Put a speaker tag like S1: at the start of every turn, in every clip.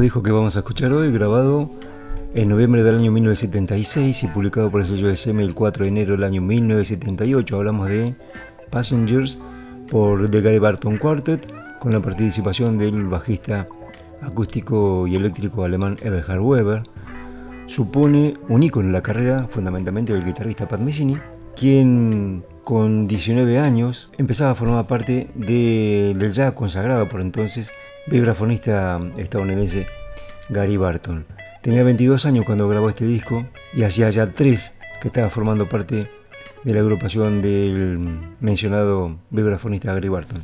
S1: Dijo que vamos a escuchar hoy, grabado en noviembre del año 1976 y publicado por el sello SM el 4 de enero del año 1978. Hablamos de Passengers por The Gary Barton Quartet con la participación del bajista acústico y eléctrico alemán Eberhard Weber. Supone un ícono en la carrera fundamentalmente del guitarrista Pat Messini, quien con 19 años empezaba a formar parte del ya consagrado por entonces vibrafonista estadounidense Gary Barton. Tenía 22 años cuando grabó este disco y hacía ya tres que estaba formando parte de la agrupación del mencionado vibrafonista Gary Barton.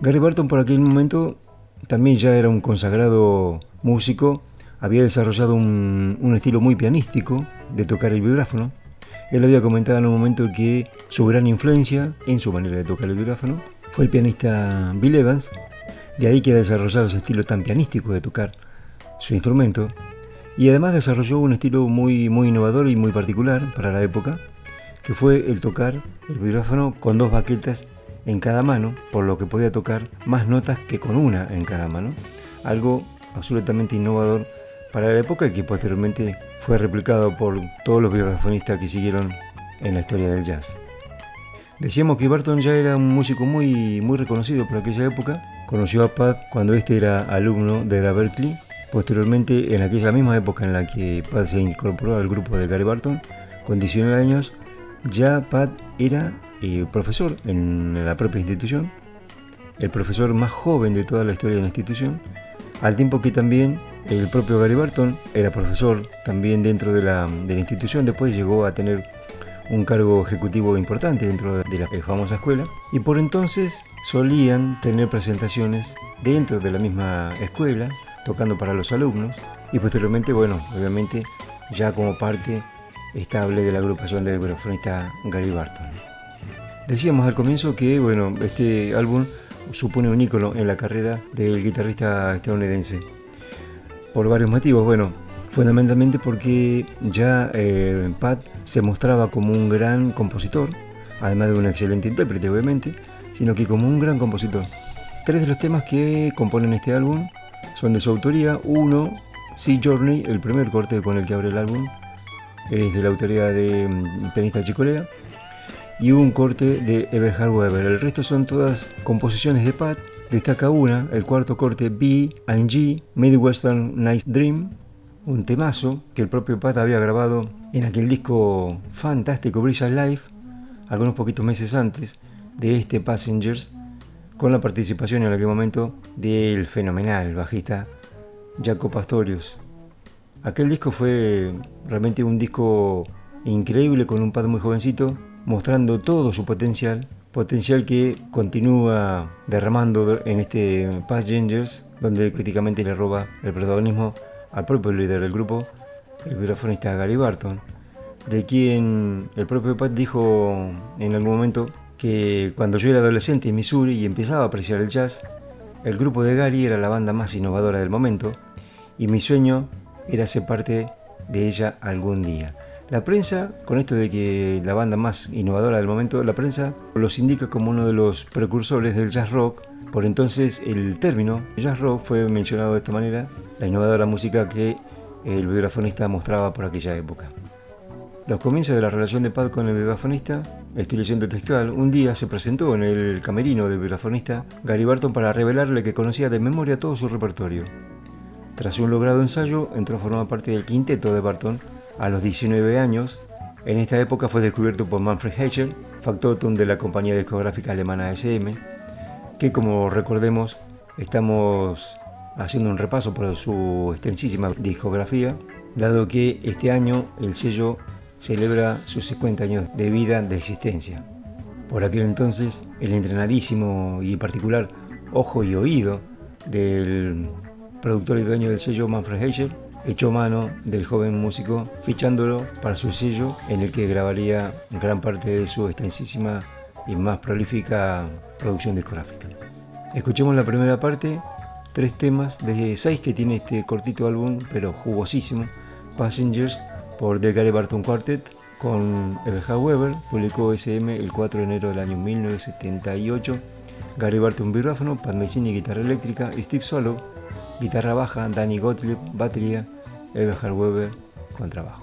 S1: Gary Barton por aquel momento también ya era un consagrado músico, había desarrollado un, un estilo muy pianístico de tocar el vibráfono. Él había comentado en un momento que su gran influencia en su manera de tocar el vibráfono fue el pianista Bill Evans, de ahí que ha desarrollado ese estilo tan pianístico de tocar su instrumento y además desarrolló un estilo muy, muy innovador y muy particular para la época, que fue el tocar el vibráfono con dos baquetas en cada mano, por lo que podía tocar más notas que con una en cada mano, algo absolutamente innovador para la época y que posteriormente fue replicado por todos los vibrafonistas que siguieron en la historia del jazz. Decíamos que Barton ya era un músico muy, muy reconocido por aquella época Conoció a Pat cuando este era alumno de la Berkeley. Posteriormente, en aquella misma época en la que Pat se incorporó al grupo de Gary Barton, con 19 años, ya Pat era eh, profesor en la propia institución, el profesor más joven de toda la historia de la institución, al tiempo que también el propio Gary Barton era profesor también dentro de la, de la institución, después llegó a tener un cargo ejecutivo importante dentro de la famosa escuela y por entonces solían tener presentaciones dentro de la misma escuela, tocando para los alumnos y posteriormente, bueno, obviamente ya como parte estable de la agrupación del vibrafonista Gary Barton. Decíamos al comienzo que, bueno, este álbum supone un ícono en la carrera del guitarrista estadounidense. Por varios motivos, bueno, fundamentalmente porque ya eh, Pat se mostraba como un gran compositor, además de un excelente intérprete obviamente, sino que como un gran compositor. Tres de los temas que componen este álbum son de su autoría. Uno, Sea Journey, el primer corte con el que abre el álbum, es de la autoría de mm, pianista Chicolea, y un corte de Eberhard Weber. El resto son todas composiciones de Pat. Destaca una, el cuarto corte B and G, Midwestern Night Dream, un temazo que el propio Pat había grabado en aquel disco fantástico Bridge Life, algunos poquitos meses antes de este Passengers, con la participación en aquel momento del fenomenal bajista Jaco Pastorius. Aquel disco fue realmente un disco increíble con un Pat muy jovencito, mostrando todo su potencial, potencial que continúa derramando en este Passengers, donde críticamente le roba el protagonismo al propio líder del grupo, el vibrafonista Gary Barton, de quien el propio Pat dijo en algún momento que cuando yo era adolescente en Missouri y empezaba a apreciar el jazz, el grupo de Gary era la banda más innovadora del momento y mi sueño era ser parte de ella algún día. La prensa, con esto de que la banda más innovadora del momento, la prensa los indica como uno de los precursores del jazz rock. Por entonces el término jazz rock fue mencionado de esta manera, la innovadora música que el vibrafonista mostraba por aquella época. Los comienzos de la relación de Pat con el vibrafonista, estoy leyendo textual, un día se presentó en el camerino del vibrafonista Gary Barton para revelarle que conocía de memoria todo su repertorio. Tras un logrado ensayo, entró a formar parte del quinteto de Barton a los 19 años. En esta época fue descubierto por Manfred Heicher, factotum de la compañía discográfica alemana SM, que como recordemos estamos haciendo un repaso por su extensísima discografía, dado que este año el sello celebra sus 50 años de vida de existencia. Por aquel entonces, el entrenadísimo y particular ojo y oído del productor y dueño del sello Manfred Heicher echó mano del joven músico, fichándolo para su sello en el que grabaría gran parte de su extensísima y más prolífica producción discográfica. Escuchemos la primera parte, tres temas de seis que tiene este cortito álbum, pero jugosísimo, Passengers por The Gary Barton Quartet con Eberhard Weber, publicó SM el 4 de enero del año 1978. Gary Barton vibráfono, Pat Messini guitarra eléctrica, Steve Solo guitarra baja, Danny Gottlieb, batería, Eberhard Weber, contrabajo.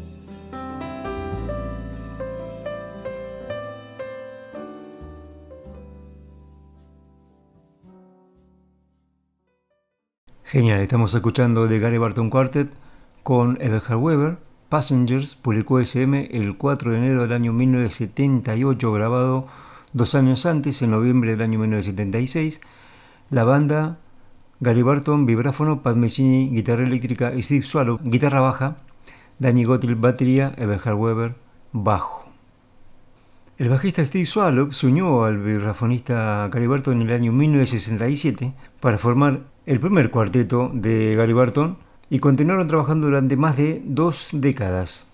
S1: Genial, estamos escuchando de Gary Barton Quartet con Eberhard Weber. Passengers publicó SM el 4 de enero del año 1978, grabado dos años antes, en noviembre del año 1976. La banda Gary Barton, vibráfono, Pat Messini, guitarra eléctrica Steve Swallow, guitarra baja, Danny Gottil, batería, Eberhard Weber, bajo. El bajista Steve Swallow se unió al vibrafonista Gary Barton en el año 1967 para formar el primer cuarteto de Gary Barton y continuaron trabajando durante más de dos décadas.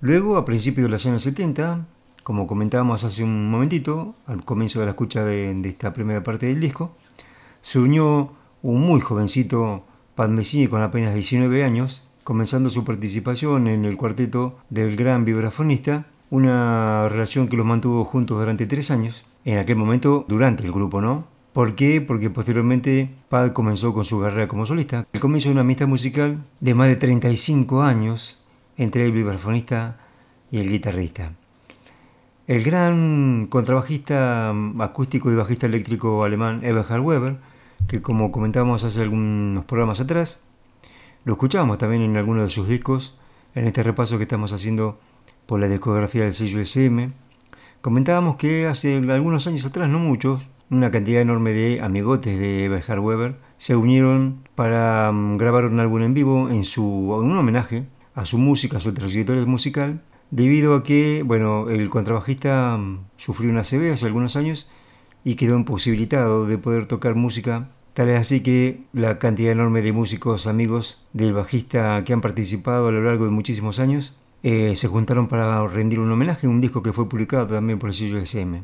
S1: Luego, a principios de los años 70, como comentábamos hace un momentito, al comienzo de la escucha de, esta primera parte del disco, se unió un muy jovencito Pat Messini con apenas 19 años, comenzando su participación en el cuarteto del gran vibrafonista, una relación que los mantuvo juntos durante tres años, en aquel momento durante el grupo, ¿no? ¿Por qué? Porque posteriormente Pad comenzó con su carrera como solista. El comienzo de una amistad musical de más de 35 años entre el vibrafonista y el guitarrista. El gran contrabajista acústico y bajista eléctrico alemán Eberhard Weber, que como comentábamos hace algunos programas atrás, lo escuchábamos también en algunos de sus discos, en este repaso que estamos haciendo por la discografía del sello SM. Comentábamos que hace algunos años atrás, no muchos, una cantidad enorme de amigotes de Eberhard Weber se unieron para mm, grabar un álbum en vivo en, su, un homenaje a su música, a su trayectoria musical, debido a que bueno, el contrabajista mm, sufrió una ACV hace algunos años y quedó imposibilitado de poder tocar música. Tal es así que la cantidad enorme de músicos amigos del bajista que han participado a lo largo de muchísimos años eh, se juntaron para rendir un homenaje a un disco que fue publicado también por el sello SM.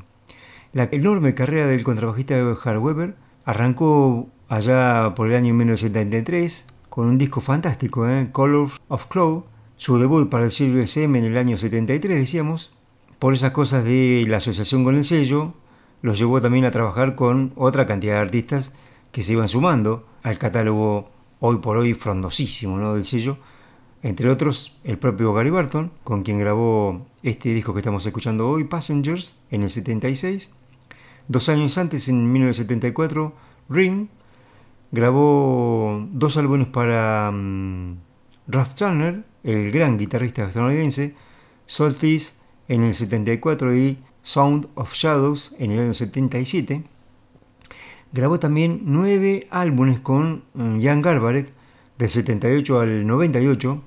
S1: La enorme carrera del contrabajista Eberhard Weber arrancó allá por el año 1973 con un disco fantástico, ¿eh? Colors of Claw, su debut para el sello SM en el año 73, decíamos. Por esas cosas de la asociación con el sello, los llevó también a trabajar con otra cantidad de artistas que se iban sumando al catálogo hoy por hoy frondosísimo ¿no? del sello. Entre otros, el propio Gary Barton, con quien grabó este disco que estamos escuchando hoy, Passengers, en el 76 Dos años antes, en 1974, Ring grabó dos álbumes para um, Ralph Turner, el gran guitarrista estadounidense, Saltis en el 74 y Sound of Shadows en el año 77. Grabó también nueve álbumes con mm, Jan Garbarek del 78 al 98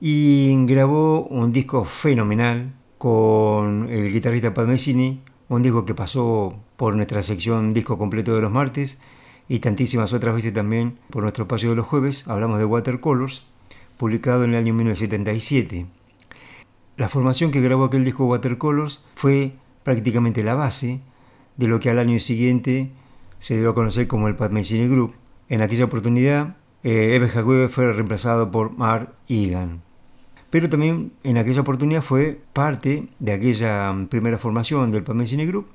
S1: y grabó un disco fenomenal con el guitarrista Pat Messini, un disco que pasó por nuestra sección disco completo de los martes y tantísimas otras veces también por nuestro espacio de los jueves, hablamos de Watercolors, publicado en el año 1977. La formación que grabó aquel disco Watercolors fue prácticamente la base de lo que al año siguiente se dio a conocer como el Pat Messini Group. En aquella oportunidad, eh, Eve fue reemplazado por Mark Egan pero también en aquella oportunidad fue parte de aquella primera formación del Pamela Cine Group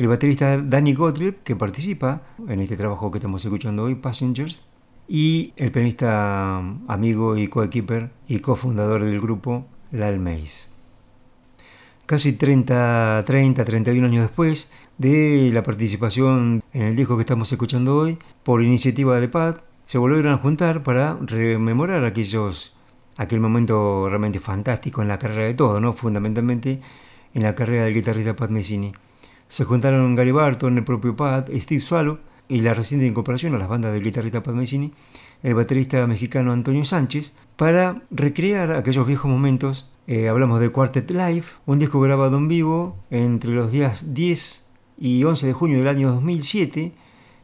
S1: el baterista Danny Gottlieb, que participa en este trabajo que estamos escuchando hoy, Passengers, y el pianista amigo y coequiper y cofundador del grupo, Lal Mays. Casi 30, 30, 31 años después de la participación en el disco que estamos escuchando hoy, por iniciativa de Pat, se volvieron a juntar para rememorar aquellos aquel momento realmente fantástico en la carrera de todo, ¿no? fundamentalmente en la carrera del guitarrista Pat Messini. Se juntaron Gary Barton, el propio Pat, Steve Swallow y la reciente incorporación a las bandas del guitarrista Pat Messini, el baterista mexicano Antonio Sánchez, para recrear aquellos viejos momentos. Eh, hablamos de Quartet Live, un disco grabado en vivo entre los días 10 y 11 de junio del año 2007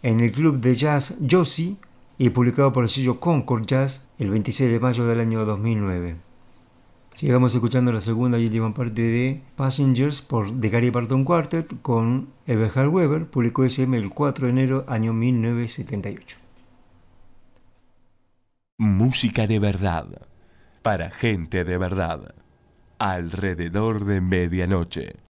S1: en el club de jazz Josie y publicado por el sello Concord Jazz el 26 de mayo del año 2009. Sigamos escuchando la segunda y última parte de Passengers por The Gary Barton Quartet con Eberhard Weber, publicó SM el 4 de enero año 1978.
S2: Música de verdad, para gente de verdad, alrededor de medianoche.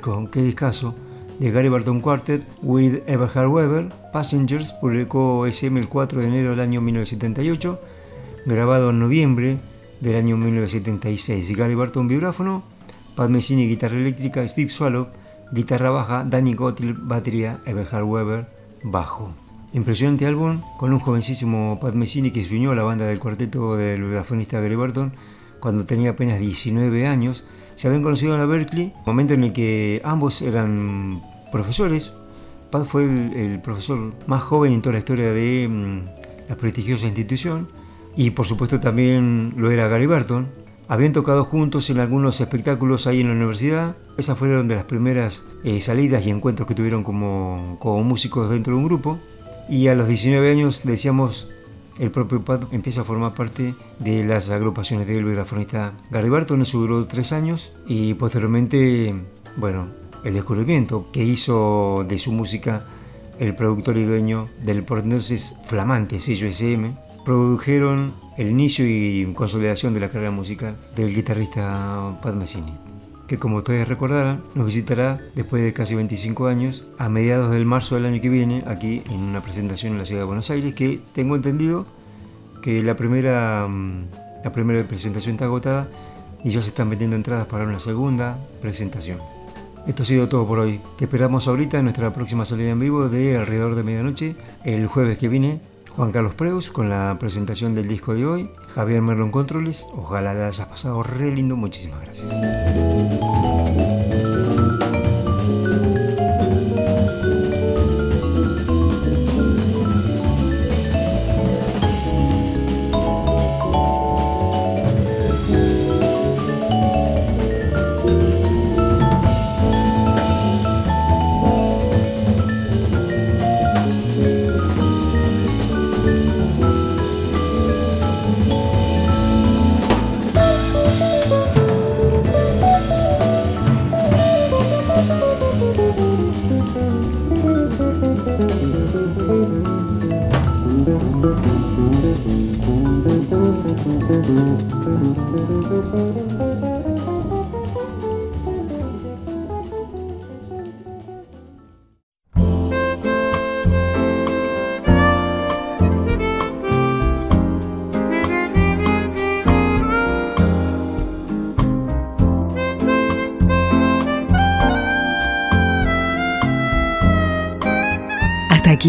S1: Fantástico, qué discazo, de Gary Barton Quartet with Everhard Weber, Passengers, publicó SM el 4 de enero del año 1978, grabado en noviembre del año 1976. Gary Barton, vibráfono, Pat Messini, guitarra eléctrica, Steve Swallow, guitarra baja, Danny Gottil, batería, Everhard Weber, bajo. Impresionante álbum con un jovencísimo Pat Messini que se unió a la banda del cuarteto del vibrafonista Gary Barton cuando tenía apenas 19 años. Se habían conocido en la Berkeley, momento en el que ambos eran profesores. Pat fue el, profesor más joven en toda la historia de mm, la prestigiosa institución y por supuesto también lo era Gary Burton. Habían tocado juntos en algunos espectáculos ahí en la universidad. Esas fueron de las primeras eh, salidas y encuentros que tuvieron como, como músicos dentro de un grupo. Y a los 19 años, decíamos, el propio Pat empieza a formar parte de las agrupaciones Gary Burton. Eso duró tres años y posteriormente, bueno, el descubrimiento que hizo de su música el productor y dueño del por entonces flamante sello SM, produjeron el inicio y consolidación de la carrera musical del guitarrista Pat Messini, que como ustedes recordarán, nos visitará después de casi 25 años, a mediados del marzo del año que viene, aquí en una presentación en la ciudad de Buenos Aires, que tengo entendido que la primera, mm, la primera presentación está agotada y ya se están vendiendo entradas para una segunda presentación. Esto ha sido todo por hoy. Te esperamos ahorita en nuestra próxima salida en vivo de alrededor de medianoche, el jueves que viene. Juan Carlos Preus con la presentación del disco de hoy. Javier Merlon Controles. Ojalá la hayas pasado re lindo. Muchísimas gracias.